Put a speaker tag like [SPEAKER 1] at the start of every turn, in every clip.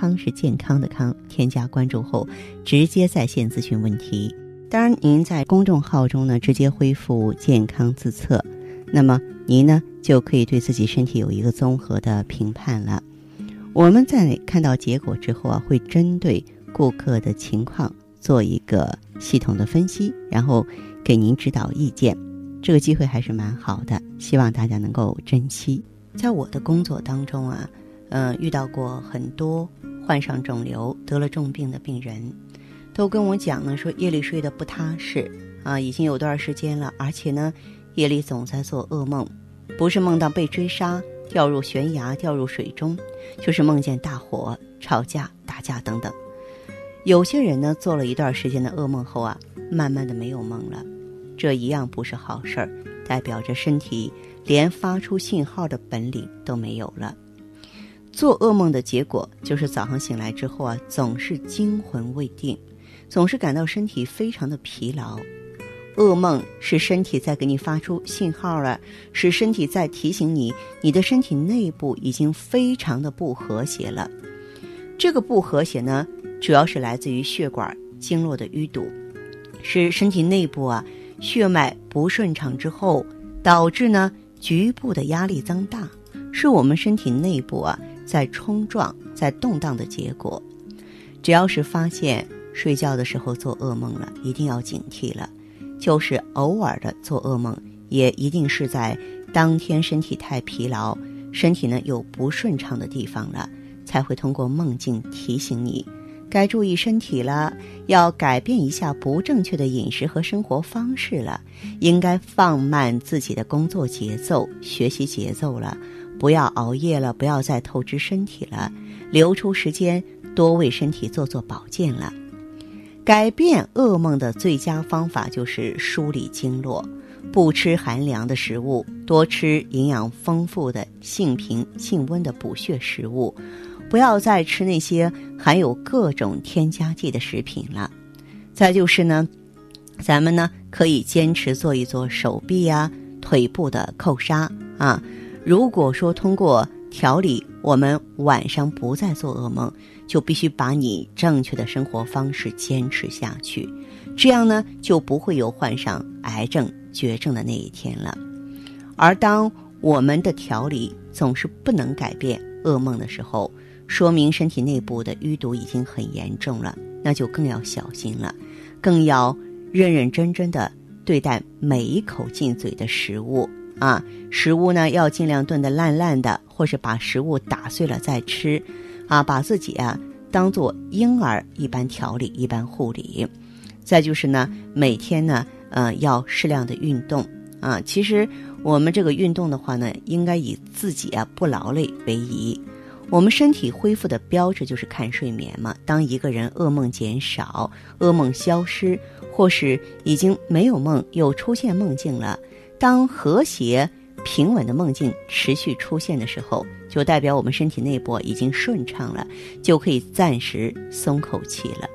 [SPEAKER 1] 康是健康的康。添加关注后，直接在线咨询问题。当然，您在公众号中呢，直接恢复健康自测，那么您呢就可以对自己身体有一个综合的评判了。我们在看到结果之后啊，会针对顾客的情况做一个系统的分析，然后给您指导意见。这个机会还是蛮好的，希望大家能够珍惜。在我的工作当中啊，呃，遇到过很多患上肿瘤、得了重病的病人。都跟我讲呢，说夜里睡得不踏实啊，已经有段时间了，而且呢，夜里总在做噩梦，不是梦到被追杀、掉入悬崖、掉入水中，就是梦见大火、吵架、打架等等。有些人呢，做了一段时间的噩梦后啊，慢慢的没有梦了，这一样不是好事儿，代表着身体连发出信号的本领都没有了。做噩梦的结果就是早上醒来之后啊，总是惊魂未定。总是感到身体非常的疲劳，噩梦是身体在给你发出信号了，是身体在提醒你，你的身体内部已经非常的不和谐了。这个不和谐呢，主要是来自于血管经络的淤堵，是身体内部啊血脉不顺畅之后，导致呢局部的压力增大，是我们身体内部啊在冲撞、在动荡的结果。只要是发现。睡觉的时候做噩梦了，一定要警惕了。就是偶尔的做噩梦，也一定是在当天身体太疲劳，身体呢有不顺畅的地方了，才会通过梦境提醒你，该注意身体了，要改变一下不正确的饮食和生活方式了，应该放慢自己的工作节奏、学习节奏了，不要熬夜了，不要再透支身体了，留出时间多为身体做做保健了。改变噩梦的最佳方法就是梳理经络，不吃寒凉的食物，多吃营养丰富的性平性温的补血食物，不要再吃那些含有各种添加剂的食品了。再就是呢，咱们呢可以坚持做一做手臂呀、腿部的扣杀啊。如果说通过调理，我们晚上不再做噩梦。就必须把你正确的生活方式坚持下去，这样呢就不会有患上癌症绝症的那一天了。而当我们的调理总是不能改变噩梦的时候，说明身体内部的淤堵已经很严重了，那就更要小心了，更要认认真真的对待每一口进嘴的食物啊！食物呢要尽量炖得烂烂的，或是把食物打碎了再吃。啊，把自己啊当做婴儿一般调理、一般护理，再就是呢，每天呢，呃，要适量的运动啊。其实我们这个运动的话呢，应该以自己啊不劳累为宜。我们身体恢复的标志就是看睡眠嘛。当一个人噩梦减少、噩梦消失，或是已经没有梦又出现梦境了，当和谐。平稳的梦境持续出现的时候，就代表我们身体内部已经顺畅了，就可以暂时松口气了。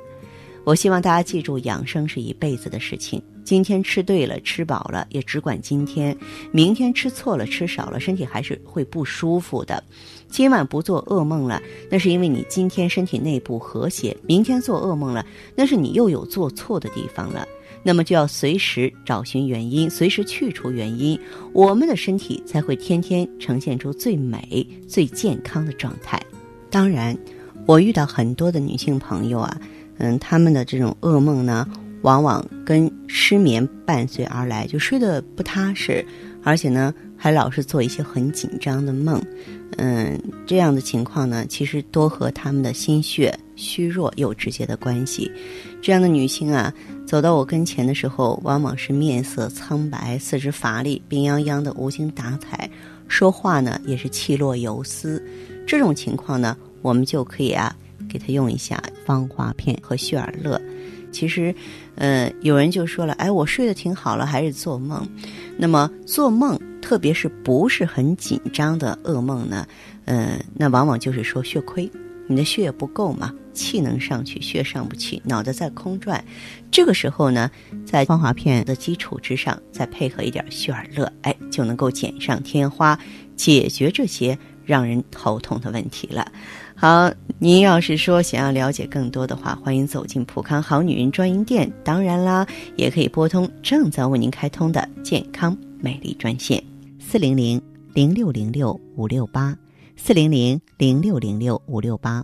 [SPEAKER 1] 我希望大家记住，养生是一辈子的事情。今天吃对了，吃饱了，也只管今天；明天吃错了，吃少了，身体还是会不舒服的。今晚不做噩梦了，那是因为你今天身体内部和谐；明天做噩梦了，那是你又有做错的地方了。那么就要随时找寻原因，随时去除原因，我们的身体才会天天呈现出最美、最健康的状态。当然，我遇到很多的女性朋友啊，嗯，她们的这种噩梦呢，往往跟失眠伴随而来，就睡得不踏实，而且呢，还老是做一些很紧张的梦。嗯，这样的情况呢，其实多和她们的心血虚弱有直接的关系。这样的女性啊。走到我跟前的时候，往往是面色苍白、四肢乏力、病殃殃的、无精打采，说话呢也是气若游丝。这种情况呢，我们就可以啊，给他用一下芳华片和血尔乐。其实，呃，有人就说了，哎，我睡得挺好了，还是做梦。那么做梦，特别是不是很紧张的噩梦呢？呃，那往往就是说血亏，你的血液不够嘛，气能上去，血上不去，脑袋在空转。这个时候呢，在芳华片的基础之上，再配合一点血尔乐，哎，就能够锦上添花，解决这些让人头痛的问题了。好，您要是说想要了解更多的话，欢迎走进普康好女人专营店。当然啦，也可以拨通正在为您开通的健康美丽专线四零零零六零六五六八四零零零六零六五六八。